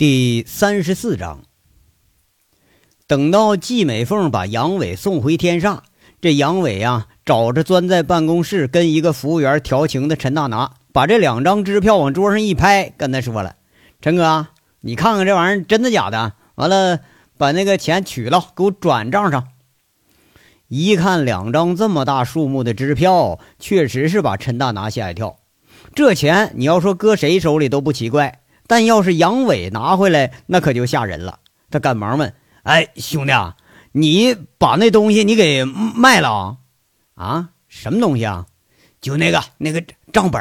第三十四章，等到季美凤把杨伟送回天煞，这杨伟啊，找着钻在办公室跟一个服务员调情的陈大拿，把这两张支票往桌上一拍，跟他说了：“陈哥，你看看这玩意儿真的假的？完了，把那个钱取了，给我转账上。”一看两张这么大数目的支票，确实是把陈大拿吓一跳。这钱你要说搁谁手里都不奇怪。但要是杨伟拿回来，那可就吓人了。他赶忙问：“哎，兄弟啊，你把那东西你给卖了啊？什么东西啊？就那个那个账本。”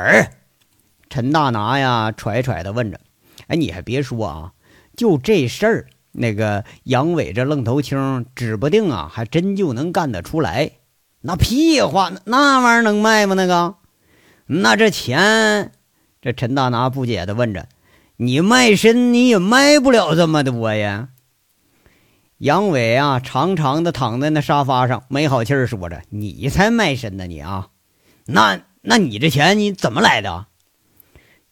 陈大拿呀，揣揣的问着：“哎，你还别说啊，就这事儿，那个杨伟这愣头青，指不定啊，还真就能干得出来。那屁话，那玩意儿能卖吗？那个？那这钱？”这陈大拿不解的问着。你卖身你也卖不了这么多呀！杨伟啊，长长的躺在那沙发上，没好气儿说着：“你才卖身呢，你啊！那那你这钱你怎么来的？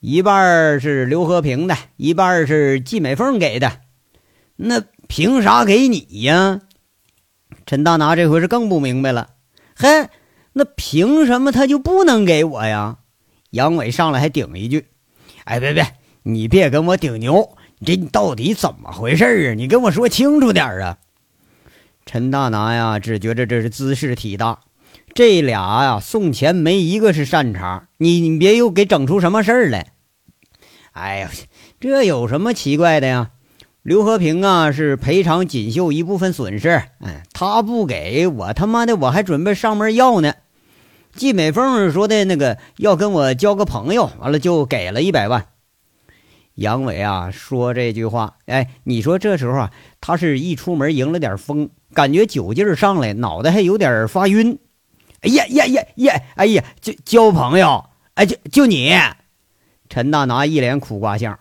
一半是刘和平的，一半是季美凤给的。那凭啥给你呀？”陈大拿这回是更不明白了。嘿，那凭什么他就不能给我呀？杨伟上来还顶一句：“哎，别别！”你别跟我顶牛，你这到底怎么回事啊？你跟我说清楚点啊！陈大拿呀，只觉着这是姿势体大，这俩呀送钱没一个是善茬。你你别又给整出什么事儿来！哎呀，这有什么奇怪的呀？刘和平啊是赔偿锦绣一部分损失，哎，他不给我他妈的我还准备上门要呢。季美凤说的那个要跟我交个朋友，完了就给了一百万。杨伟啊，说这句话，哎，你说这时候啊，他是一出门迎了点风，感觉酒劲儿上来，脑袋还有点发晕。哎呀呀呀呀！哎呀，就交朋友，哎，就就你，陈大拿一脸苦瓜相。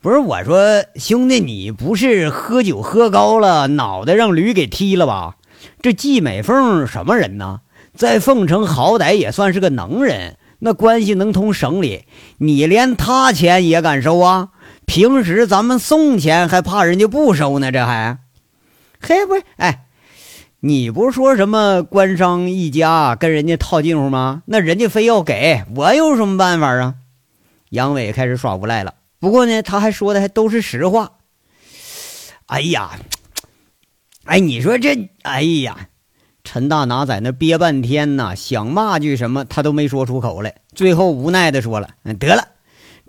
不是我说，兄弟，你不是喝酒喝高了，脑袋让驴给踢了吧？这季美凤什么人呢？在凤城好歹也算是个能人。那关系能通省里，你连他钱也敢收啊？平时咱们送钱还怕人家不收呢，这还，嘿，不是，哎，你不是说什么官商一家跟人家套近乎吗？那人家非要给我有什么办法啊？杨伟开始耍无赖了。不过呢，他还说的还都是实话。哎呀，哎，你说这，哎呀。陈大拿在那憋半天呢，想骂句什么，他都没说出口来。最后无奈的说了：“得了，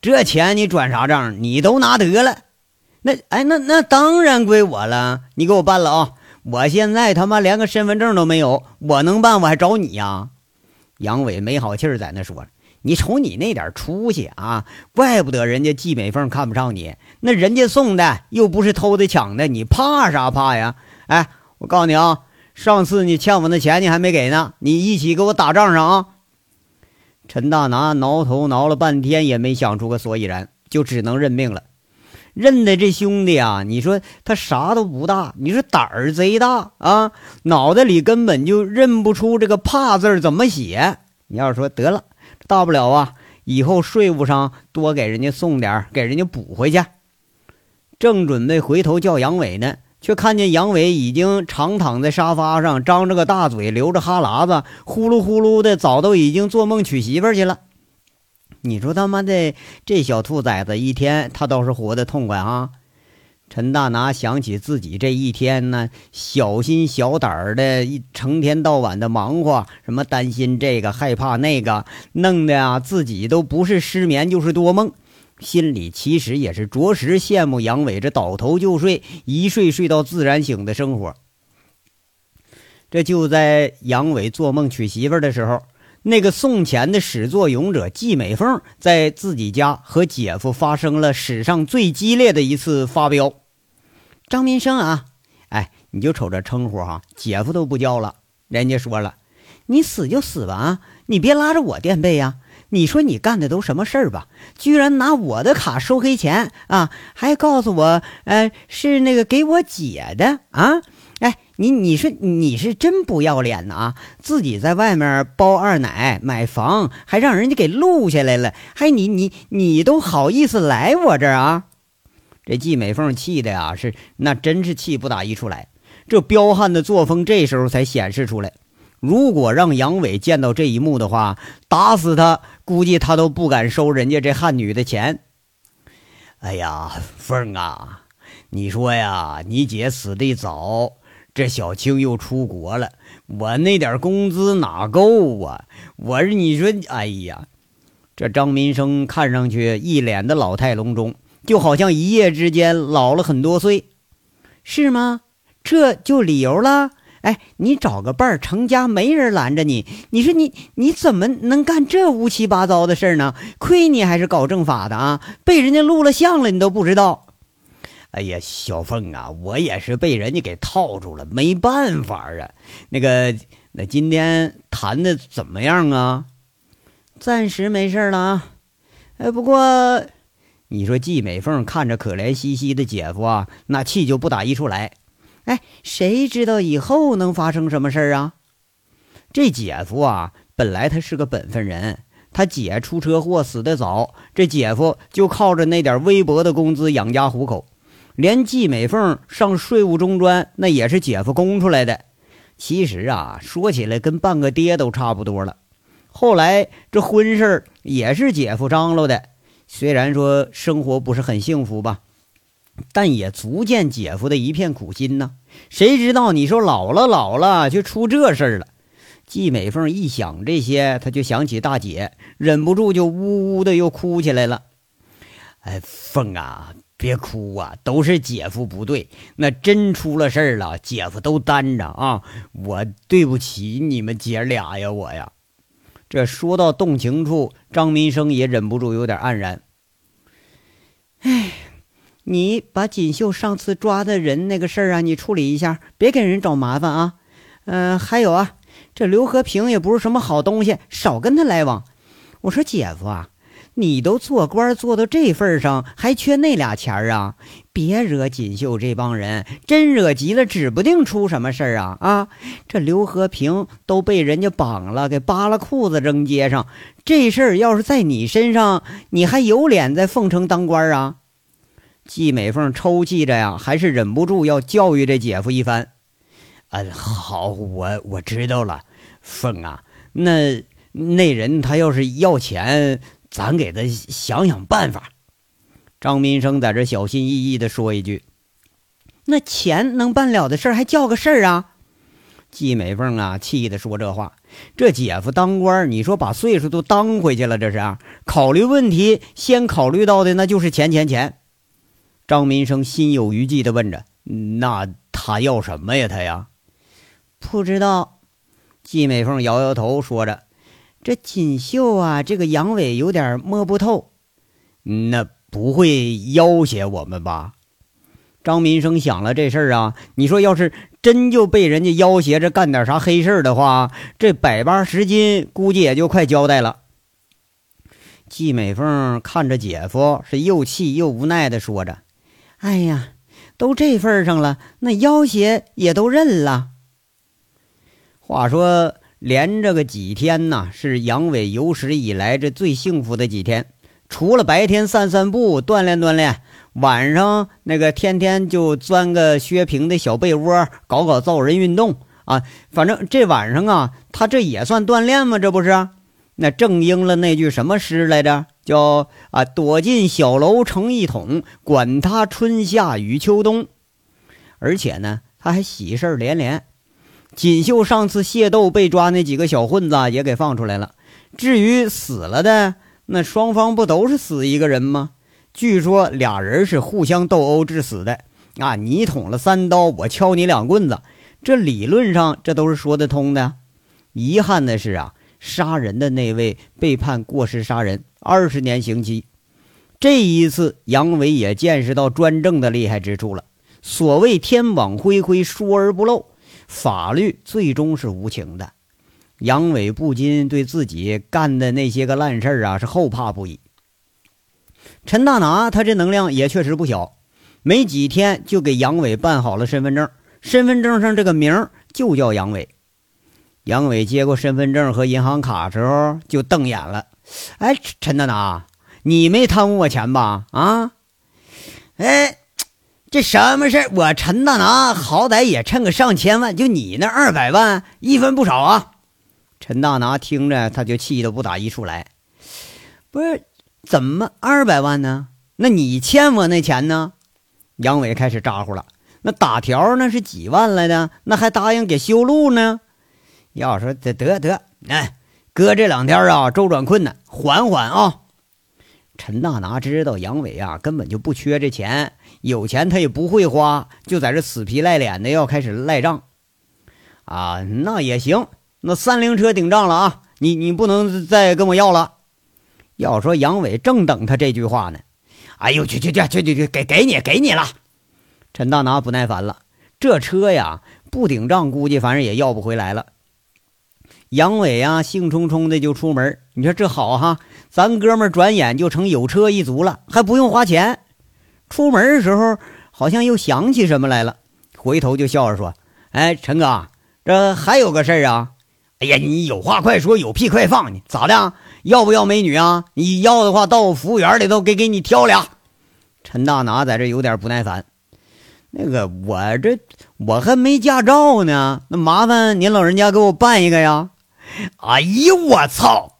这钱你转啥账？你都拿得了。那哎，那那当然归我了。你给我办了啊！我现在他妈连个身份证都没有，我能办我还找你呀？”杨伟没好气儿在那说：“你瞅你那点出息啊，怪不得人家季美凤看不上你。那人家送的又不是偷的抢的，你怕啥怕呀？哎，我告诉你啊。”上次你欠我那钱，你还没给呢，你一起给我打账上啊！陈大拿挠头挠了半天，也没想出个所以然，就只能认命了。认的这兄弟啊，你说他啥都不大，你说胆儿贼大啊，脑袋里根本就认不出这个“怕”字怎么写。你要是说得了，大不了啊，以后税务上多给人家送点，给人家补回去。正准备回头叫杨伟呢。却看见杨伟已经长躺在沙发上，张着个大嘴，流着哈喇子，呼噜呼噜的，早都已经做梦娶媳妇去了。你说他妈的这小兔崽子一天他倒是活得痛快啊！陈大拿想起自己这一天呢，小心小胆儿的，一成天到晚的忙活，什么担心这个害怕那个，弄得啊自己都不是失眠就是多梦。心里其实也是着实羡慕杨伟这倒头就睡、一睡睡到自然醒的生活。这就在杨伟做梦娶媳妇的时候，那个送钱的始作俑者季美凤在自己家和姐夫发生了史上最激烈的一次发飙。张民生啊，哎，你就瞅这称呼哈，姐夫都不叫了。人家说了，你死就死吧啊，你别拉着我垫背呀。你说你干的都什么事儿吧？居然拿我的卡收黑钱啊！还告诉我，呃，是那个给我姐的啊！哎，你你说你是真不要脸呐啊！自己在外面包二奶买房，还让人家给录下来了，还你你你都好意思来我这儿啊？这季美凤气的呀，是那真是气不打一处来。这彪悍的作风这时候才显示出来。如果让杨伟见到这一幕的话，打死他，估计他都不敢收人家这汉女的钱。哎呀，凤啊，你说呀，你姐死的早，这小青又出国了，我那点工资哪够啊？我是你说，哎呀，这张民生看上去一脸的老态龙钟，就好像一夜之间老了很多岁，是吗？这就理由了？哎，你找个伴儿成家，没人拦着你。你说你你怎么能干这乌七八糟的事呢？亏你还是搞政法的啊，被人家录了像了，你都不知道。哎呀，小凤啊，我也是被人家给套住了，没办法啊。那个，那今天谈的怎么样啊？暂时没事了啊。哎，不过你说季美凤看着可怜兮兮的姐夫啊，那气就不打一处来。哎，谁知道以后能发生什么事儿啊？这姐夫啊，本来他是个本分人，他姐出车祸死得早，这姐夫就靠着那点微薄的工资养家糊口。连季美凤上税务中专，那也是姐夫供出来的。其实啊，说起来跟半个爹都差不多了。后来这婚事也是姐夫张罗的，虽然说生活不是很幸福吧。但也足见姐夫的一片苦心呐。谁知道你说老了老了，就出这事儿了。季美凤一想这些，她就想起大姐，忍不住就呜呜的又哭起来了。哎，凤啊，别哭啊，都是姐夫不对。那真出了事儿了，姐夫都担着啊。我对不起你们姐俩呀，我呀。这说到动情处，张民生也忍不住有点黯然。哎。你把锦绣上次抓的人那个事儿啊，你处理一下，别给人找麻烦啊。嗯，还有啊，这刘和平也不是什么好东西，少跟他来往。我说姐夫啊，你都做官做到这份上，还缺那俩钱儿啊？别惹锦绣这帮人，真惹急了，指不定出什么事儿啊！啊，这刘和平都被人家绑了，给扒了裤子扔街上，这事儿要是在你身上，你还有脸在凤城当官啊？季美凤抽泣着呀，还是忍不住要教育这姐夫一番。啊，好，我我知道了，凤啊，那那人他要是要钱，咱给他想想办法。张民生在这小心翼翼的说一句：“那钱能办了的事儿，还叫个事儿啊？”季美凤啊，气的说这话。这姐夫当官，你说把岁数都当回去了，这是考虑问题，先考虑到的那就是钱钱钱。张民生心有余悸地问着：“那他要什么呀？他呀，不知道。”季美凤摇摇头，说着：“这锦绣啊，这个杨伟有点摸不透。那不会要挟我们吧？”张民生想了这事儿啊，你说要是真就被人家要挟着干点啥黑事的话，这百八十斤估计也就快交代了。季美凤看着姐夫，是又气又无奈地说着。哎呀，都这份上了，那要挟也都认了。话说，连着个几天呢，是杨伟有史以来这最幸福的几天。除了白天散散步、锻炼锻炼，晚上那个天天就钻个薛平的小被窝，搞搞造人运动啊。反正这晚上啊，他这也算锻炼吗？这不是？那正应了那句什么诗来着？叫啊，躲进小楼成一统，管他春夏与秋冬。而且呢，他还喜事连连。锦绣上次械斗被抓那几个小混子也给放出来了。至于死了的，那双方不都是死一个人吗？据说俩人是互相斗殴致死的。啊，你捅了三刀，我敲你两棍子，这理论上这都是说得通的。遗憾的是啊。杀人的那位被判过失杀人，二十年刑期。这一次，杨伟也见识到专政的厉害之处了。所谓天网恢恢，疏而不漏，法律最终是无情的。杨伟不禁对自己干的那些个烂事儿啊，是后怕不已。陈大拿他这能量也确实不小，没几天就给杨伟办好了身份证，身份证上这个名儿就叫杨伟。杨伟接过身份证和银行卡时候，就瞪眼了。哎，陈大拿，你没贪污我钱吧？啊？哎。这什么事儿？我陈大拿好歹也趁个上千万，就你那二百万，一分不少啊！陈大拿听着，他就气得不打一处来。不是，怎么二百万呢？那你欠我那钱呢？杨伟开始咋呼了。那打条那是几万来的，那还答应给修路呢。要说得得得，哎，哥这两天啊周转困难，缓缓啊。陈大拿知道杨伟啊根本就不缺这钱，有钱他也不会花，就在这死皮赖脸的要开始赖账。啊，那也行，那三菱车顶账了啊，你你不能再跟我要了。要说杨伟正等他这句话呢，哎呦去去去去去去，给给你给你了。陈大拿不耐烦了，这车呀不顶账，估计反正也要不回来了。杨伟呀，兴冲冲的就出门。你说这好哈，咱哥们转眼就成有车一族了，还不用花钱。出门的时候好像又想起什么来了，回头就笑着说：“哎，陈哥，这还有个事儿啊！哎呀，你有话快说，有屁快放！你咋的？要不要美女啊？你要的话，到我服务员里头给给你挑俩。”陈大拿在这有点不耐烦。那个，我这我还没驾照呢，那麻烦您老人家给我办一个呀。哎呦我操！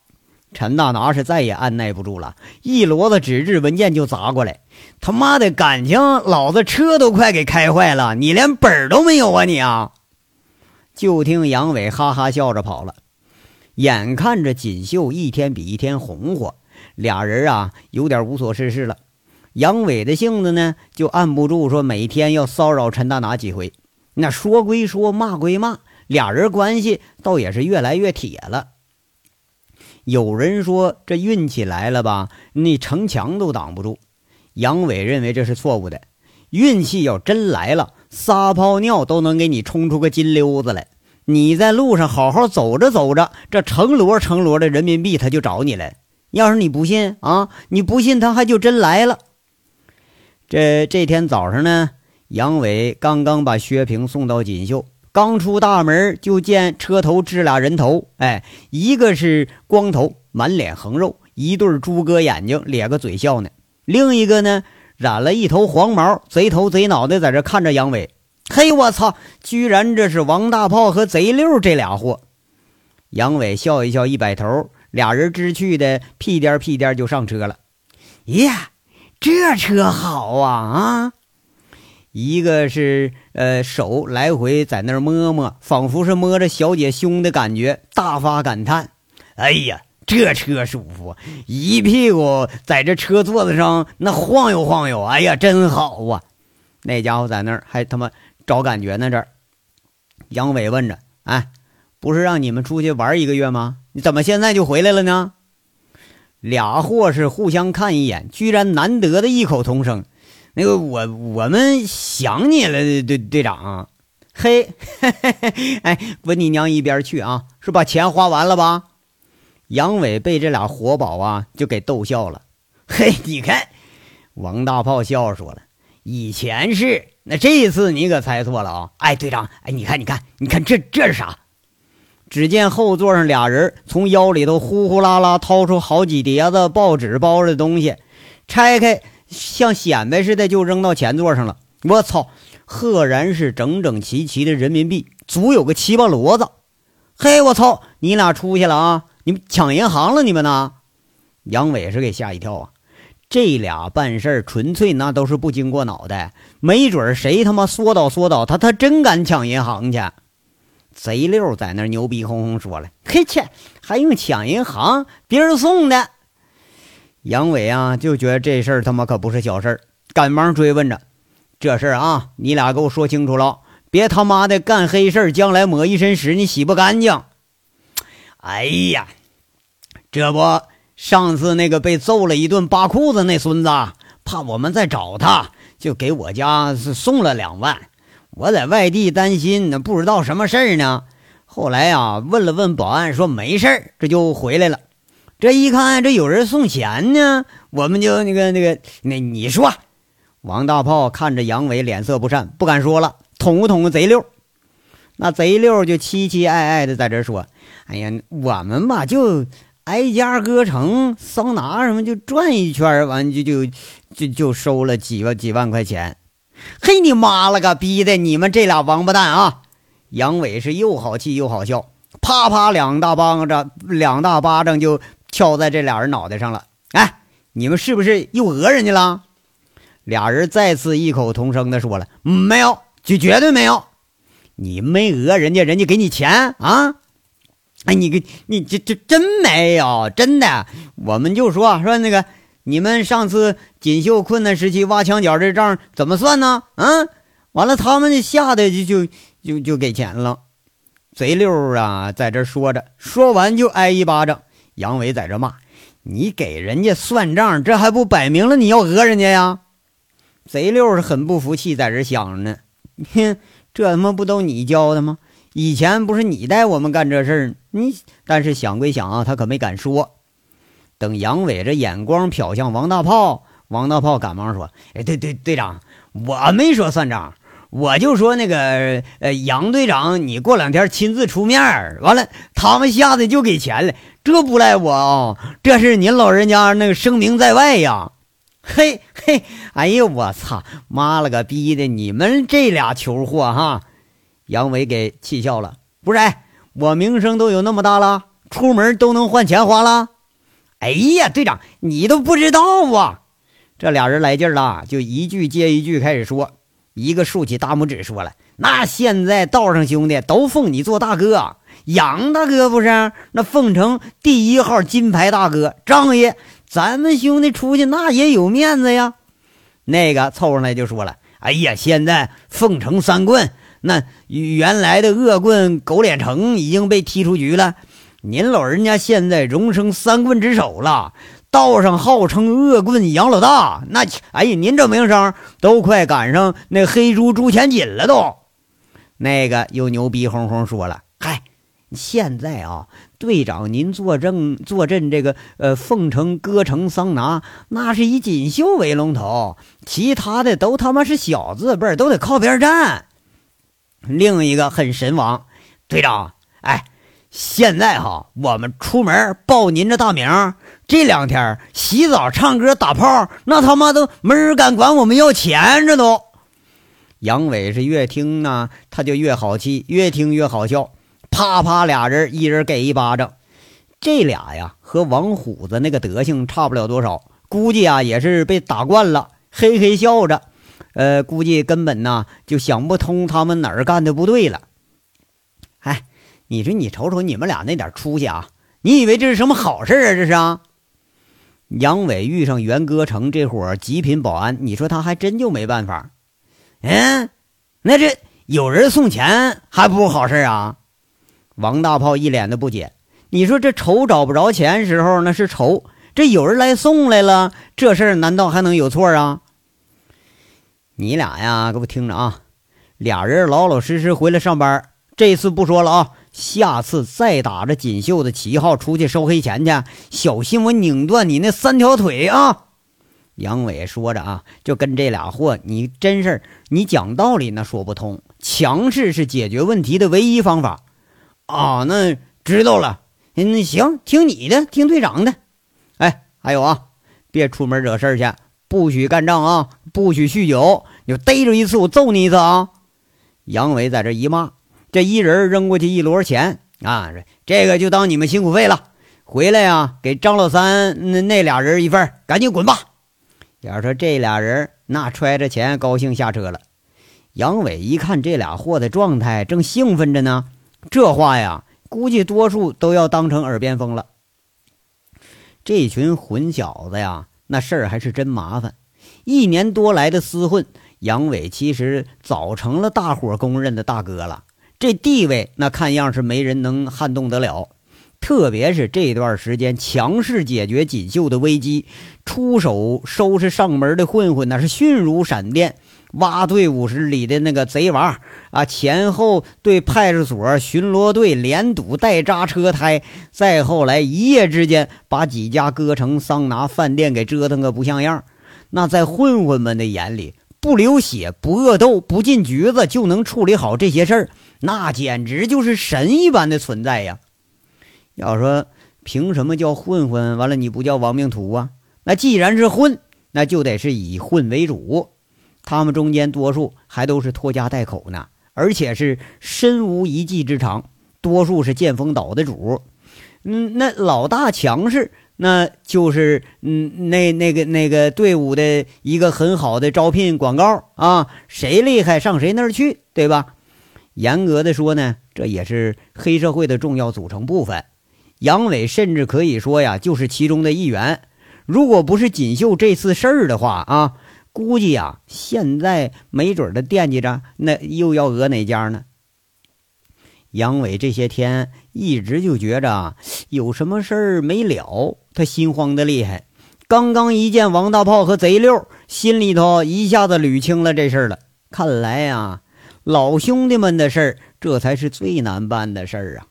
陈大拿是再也按耐不住了，一摞子纸质文件就砸过来。他妈的，感情老子车都快给开坏了，你连本儿都没有啊你啊！就听杨伟哈哈笑着跑了。眼看着锦绣一天比一天红火，俩人啊有点无所事事了。杨伟的性子呢，就按不住说每天要骚扰陈大拿几回。那说归说，骂归骂。俩人关系倒也是越来越铁了。有人说这运气来了吧，那城墙都挡不住。杨伟认为这是错误的。运气要真来了，撒泡尿都能给你冲出个金溜子来。你在路上好好走着走着，这成摞成摞的人民币他就找你来。要是你不信啊，你不信他还就真来了。这这天早上呢，杨伟刚刚把薛平送到锦绣。刚出大门，就见车头支俩人头，哎，一个是光头，满脸横肉，一对猪哥眼睛，咧个嘴笑呢；另一个呢，染了一头黄毛，贼头贼脑的在这看着杨伟。嘿，我操！居然这是王大炮和贼六这俩货。杨伟笑一笑，一摆头，俩人知趣的屁颠屁颠就上车了。呀，这车好啊啊！一个是呃手来回在那儿摸摸，仿佛是摸着小姐胸的感觉，大发感叹：“哎呀，这车舒服，一屁股在这车座子上那晃悠晃悠，哎呀，真好啊！”那家伙在那儿还他妈找感觉呢。这儿，杨伟问着：“哎，不是让你们出去玩一个月吗？你怎么现在就回来了呢？”俩货是互相看一眼，居然难得的异口同声。那个我我们想你了，队队长，嘿，嘿,嘿哎，滚你娘一边去啊！是把钱花完了吧？杨伟被这俩活宝啊就给逗笑了。嘿，你看，王大炮笑说了：“以前是，那这一次你可猜错了啊！”哎，队长，哎，你看，你看，你看这这是啥？只见后座上俩人从腰里头呼呼啦啦掏出好几叠子报纸包着的东西，拆开。像显摆似的就扔到前座上了，我操！赫然是整整齐齐的人民币，足有个七八摞子。嘿，我操！你俩出去了啊！你们抢银行了？你们呢？杨伟是给吓一跳啊！这俩办事纯粹那都是不经过脑袋，没准谁他妈说倒说倒，他他真敢抢银行去。贼六在那牛逼哄哄说了：“嘿切，还用抢银行？别人送的。”杨伟啊，就觉得这事儿他妈可不是小事儿，赶忙追问着：“这事儿啊，你俩给我说清楚了，别他妈的干黑事儿，将来抹一身屎，你洗不干净。”哎呀，这不，上次那个被揍了一顿扒裤子那孙子，怕我们再找他，就给我家送了两万。我在外地担心，那不知道什么事儿呢。后来啊，问了问保安，说没事儿，这就回来了。这一看，这有人送钱呢，我们就那个那个，那你说，王大炮看着杨伟脸色不善，不敢说了，捅不捅贼六？那贼六就期期爱爱的在这说：“哎呀，我们吧就挨家歌城桑拿什么就转一圈，完就就就就收了几万几万块钱。嘿，你妈了个逼的！你们这俩王八蛋啊！杨伟是又好气又好笑，啪啪两大巴掌，两大巴掌就敲在这俩人脑袋上了。哎，你们是不是又讹人家了？俩人再次异口同声的说了：“没有，就绝对没有。你没讹人家，人家给你钱啊？哎，你给你这这真没有，真的。我们就说说那个，你们上次锦绣困难时期挖墙脚这账怎么算呢？啊，完了，他们吓得就就就就给钱了。贼溜啊，在这说着，说完就挨一巴掌。杨伟在这骂：你给人家算账，这还不摆明了你要讹人家呀？”贼六是很不服气，在这想着呢，哼，这他妈不都你教的吗？以前不是你带我们干这事？你但是想归想啊，他可没敢说。等杨伟这眼光瞟向王大炮，王大炮赶忙说：“哎，对对，队长，我没说算账，我就说那个呃，杨队长，你过两天亲自出面，完了他们吓得就给钱了，这不赖我啊，这是您老人家那个声名在外呀。”嘿嘿，哎呦我操，妈了个逼的！你们这俩球货哈！杨伟给气笑了。不是，我名声都有那么大了，出门都能换钱花了。哎呀，队长，你都不知道啊！这俩人来劲了，就一句接一句开始说。一个竖起大拇指说了：“那现在道上兄弟都奉你做大哥，杨大哥不是？那凤城第一号金牌大哥，仗义。”咱们兄弟出去那也有面子呀。那个凑上来就说了：“哎呀，现在凤城三棍，那原来的恶棍狗脸成已经被踢出局了。您老人家现在荣升三棍之首了，道上号称恶棍杨老大。那哎呀，您这名声都快赶上那黑猪朱钱锦了都。”那个又牛逼哄哄说了：“嗨，现在啊。”队长，您坐镇坐镇这个呃凤城歌城桑拿，那是以锦绣为龙头，其他的都他妈是小字辈都得靠边站。另一个很神王，队长，哎，现在哈，我们出门报您这大名，这两天洗澡、唱歌、打炮，那他妈都没人敢管我们要钱，这都。杨伟是越听呢，他就越好气，越听越好笑。啪啪，俩人一人给一巴掌，这俩呀和王虎子那个德行差不了多少，估计啊也是被打惯了，嘿嘿笑着，呃，估计根本呢就想不通他们哪儿干的不对了。哎，你说你瞅瞅你们俩那点出息啊，你以为这是什么好事啊？这是啊。杨伟遇上袁歌成这伙极品保安，你说他还真就没办法。嗯，那这有人送钱还不是好事啊？王大炮一脸的不解：“你说这愁找不着钱时候那是愁，这有人来送来了，这事儿难道还能有错啊？”你俩呀，给我听着啊！俩人老老实实回来上班，这次不说了啊，下次再打着锦绣的旗号出去收黑钱去，小心我拧断你那三条腿啊！杨伟说着啊，就跟这俩货，你真是你讲道理那说不通，强势是解决问题的唯一方法。啊，那知道了。嗯，行，听你的，听队长的。哎，还有啊，别出门惹事去，不许干仗啊，不许酗酒。你逮着一次，我揍你一次啊！杨伟在这一骂，这一人扔过去一摞钱啊，这个就当你们辛苦费了。回来呀，给张老三那那俩人一份，赶紧滚吧。要说这俩人那揣着钱，高兴下车了。杨伟一看这俩货的状态，正兴奋着呢。这话呀，估计多数都要当成耳边风了。这群混小子呀，那事儿还是真麻烦。一年多来的厮混，杨伟其实早成了大伙公认的大哥了。这地位，那看样是没人能撼动得了。特别是这段时间，强势解决锦绣的危机，出手收拾上门的混混，那是迅如闪电。挖队伍时里的那个贼娃啊，前后对派出所巡逻队连堵带扎车胎，再后来一夜之间把几家歌城桑拿饭店给折腾个不像样。那在混混们的眼里，不流血、不恶斗、不进局子就能处理好这些事儿，那简直就是神一般的存在呀！要说凭什么叫混混？完了你不叫亡命徒啊？那既然是混，那就得是以混为主。他们中间多数还都是拖家带口呢，而且是身无一技之长，多数是剑风岛的主。嗯，那老大强势，那就是嗯，那那个那个队伍的一个很好的招聘广告啊，谁厉害上谁那儿去，对吧？严格的说呢，这也是黑社会的重要组成部分。杨伟甚至可以说呀，就是其中的一员。如果不是锦绣这次事儿的话啊，估计呀，现在没准儿的惦记着那又要讹哪家呢？杨伟这些天一直就觉着有什么事儿没了，他心慌的厉害。刚刚一见王大炮和贼六，心里头一下子捋清了这事儿了。看来呀。老兄弟们的事儿，这才是最难办的事儿啊！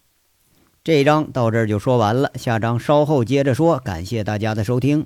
这章到这儿就说完了，下章稍后接着说。感谢大家的收听。